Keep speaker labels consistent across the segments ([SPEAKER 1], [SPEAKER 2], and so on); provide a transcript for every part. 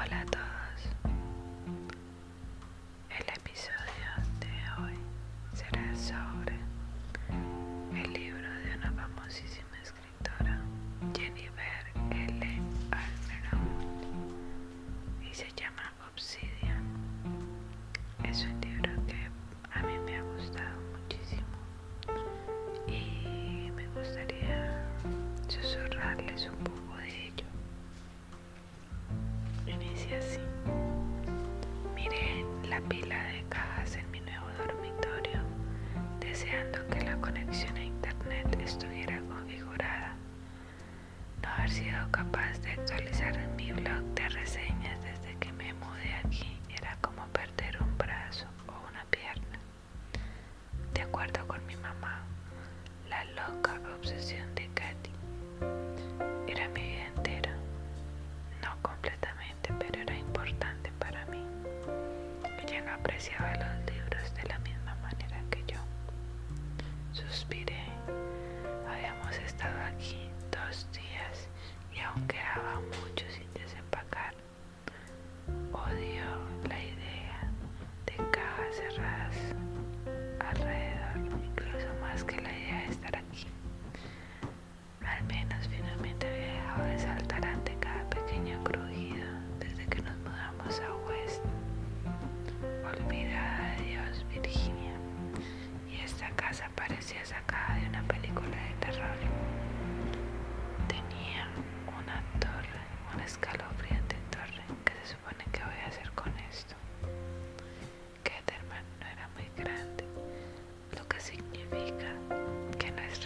[SPEAKER 1] Hola a todos. El episodio de hoy será sobre el libro de una famosísima escritora, Jennifer L. Almeron, y se llama Obsidian. Es un libro que a mí me ha gustado muchísimo y me gustaría susurrarles un poco decía así. Miré la pila de cajas en mi nuevo dormitorio, deseando que la conexión a internet estuviera configurada. No haber sido capaz de actualizar mi blog de reseñas desde que me mudé aquí era como perder un brazo o una pierna. De acuerdo con mi mamá, la loca obsesión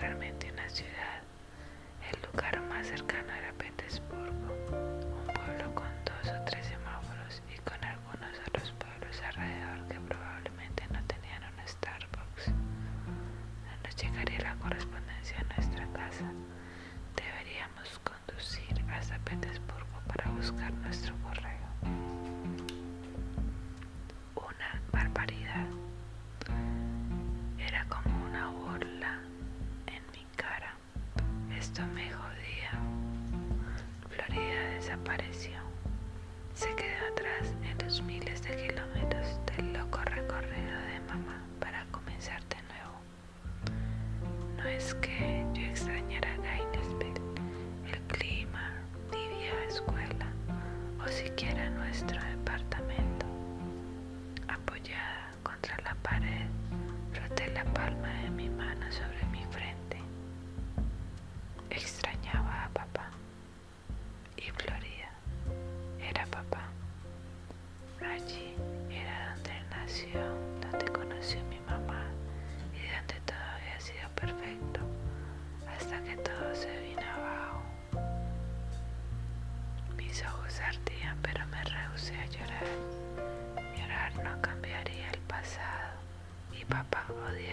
[SPEAKER 1] realmente una ciudad. El lugar más cercano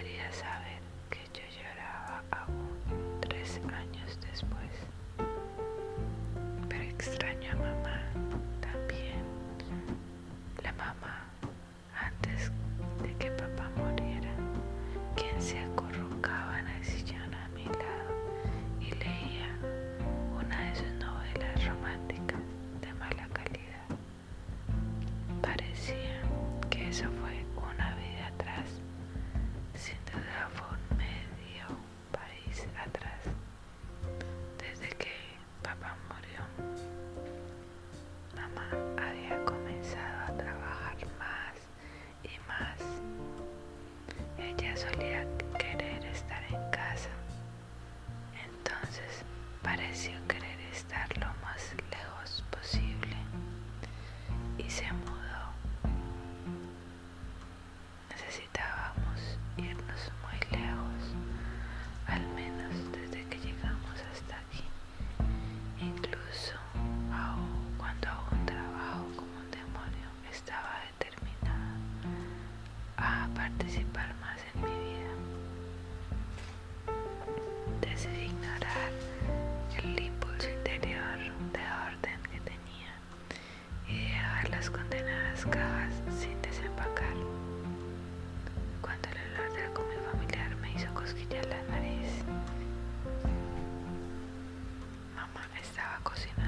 [SPEAKER 1] vida, ¿sabes? hizo cosquillas la nariz. Mamá estaba cocinando.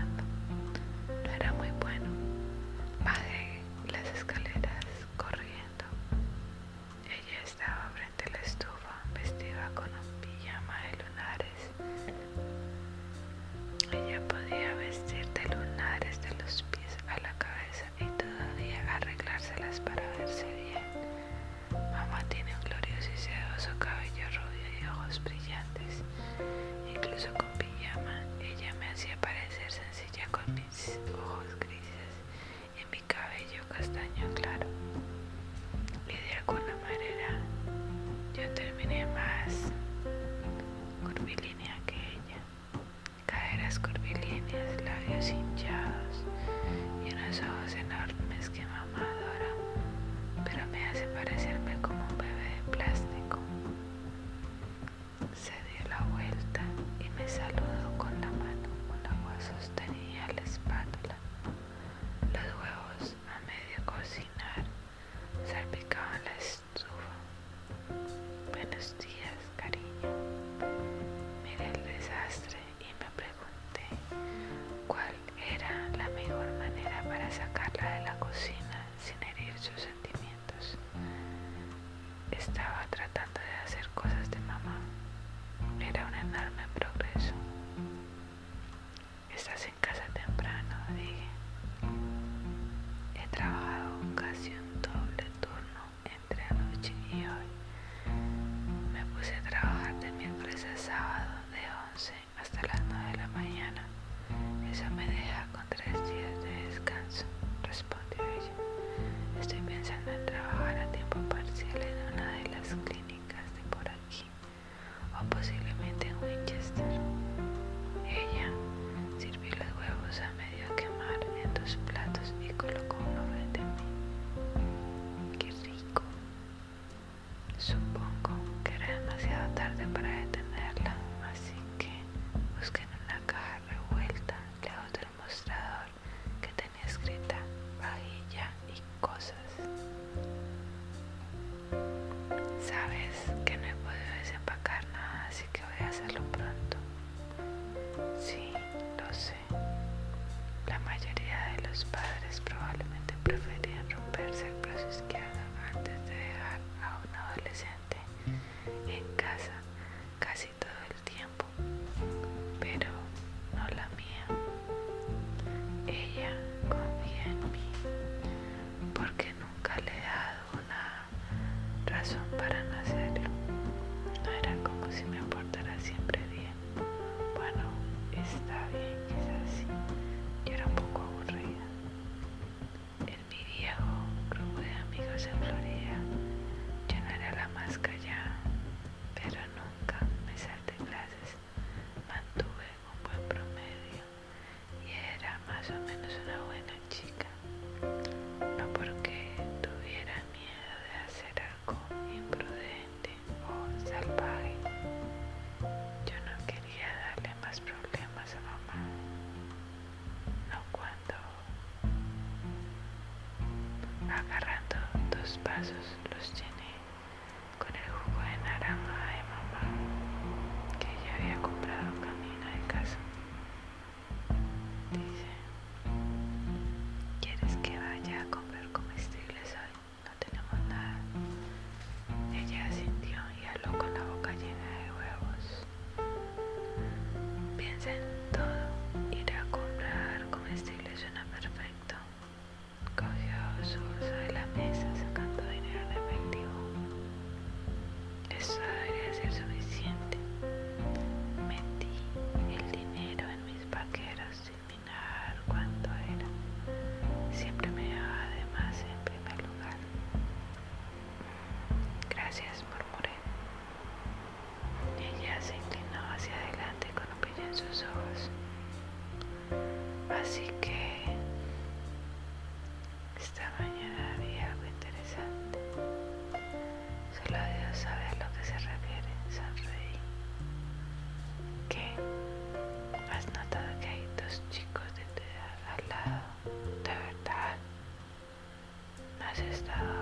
[SPEAKER 1] Era has estado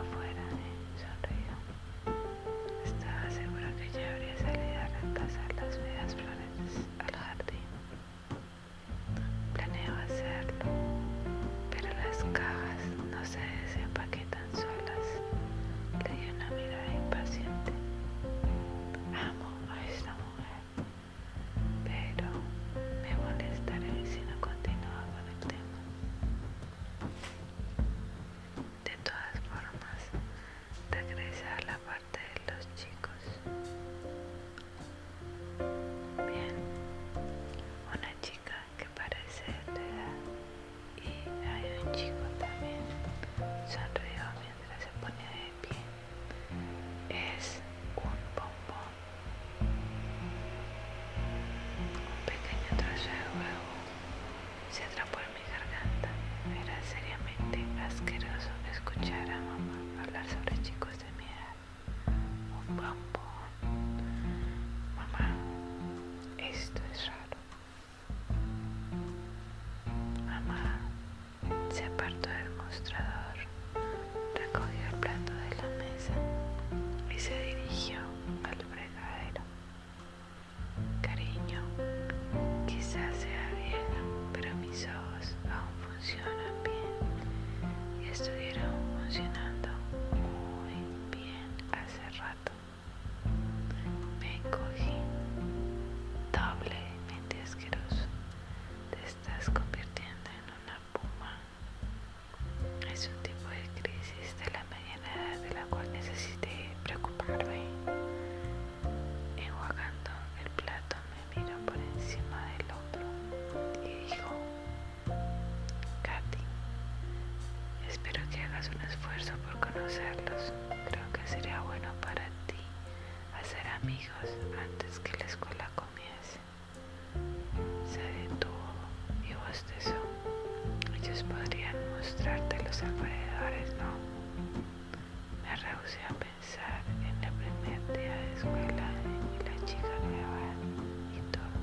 [SPEAKER 1] hagas un esfuerzo por conocerlos. Creo que sería bueno para ti hacer amigos antes que la escuela comience. Se detuvo y bostezó. Ellos podrían mostrarte los alrededores, ¿no? Me rehusé a pensar en el primer día de escuela y la chica grabada y todo.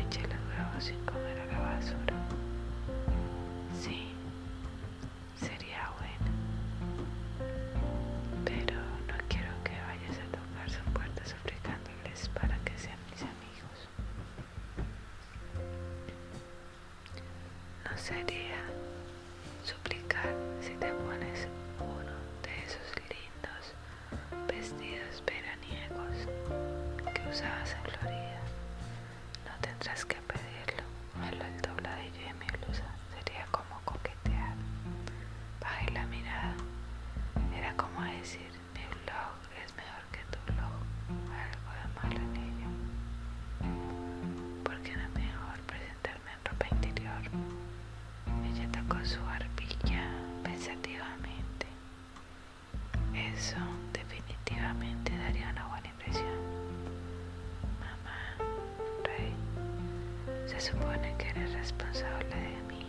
[SPEAKER 1] Eché los huevos sin comer a la basura. mientras que Se supone que eres responsable de mí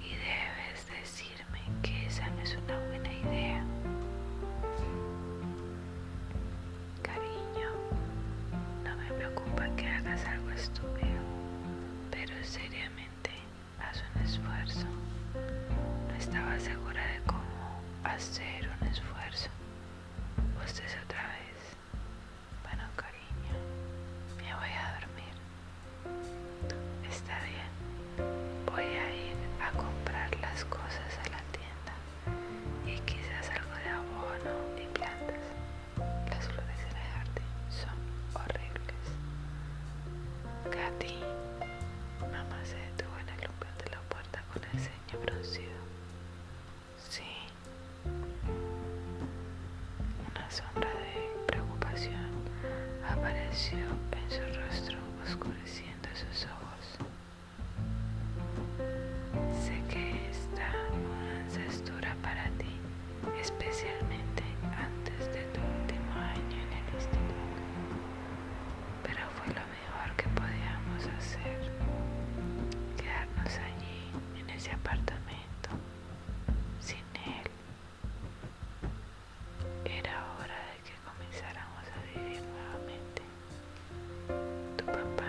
[SPEAKER 1] y debes decirme que esa no es una up.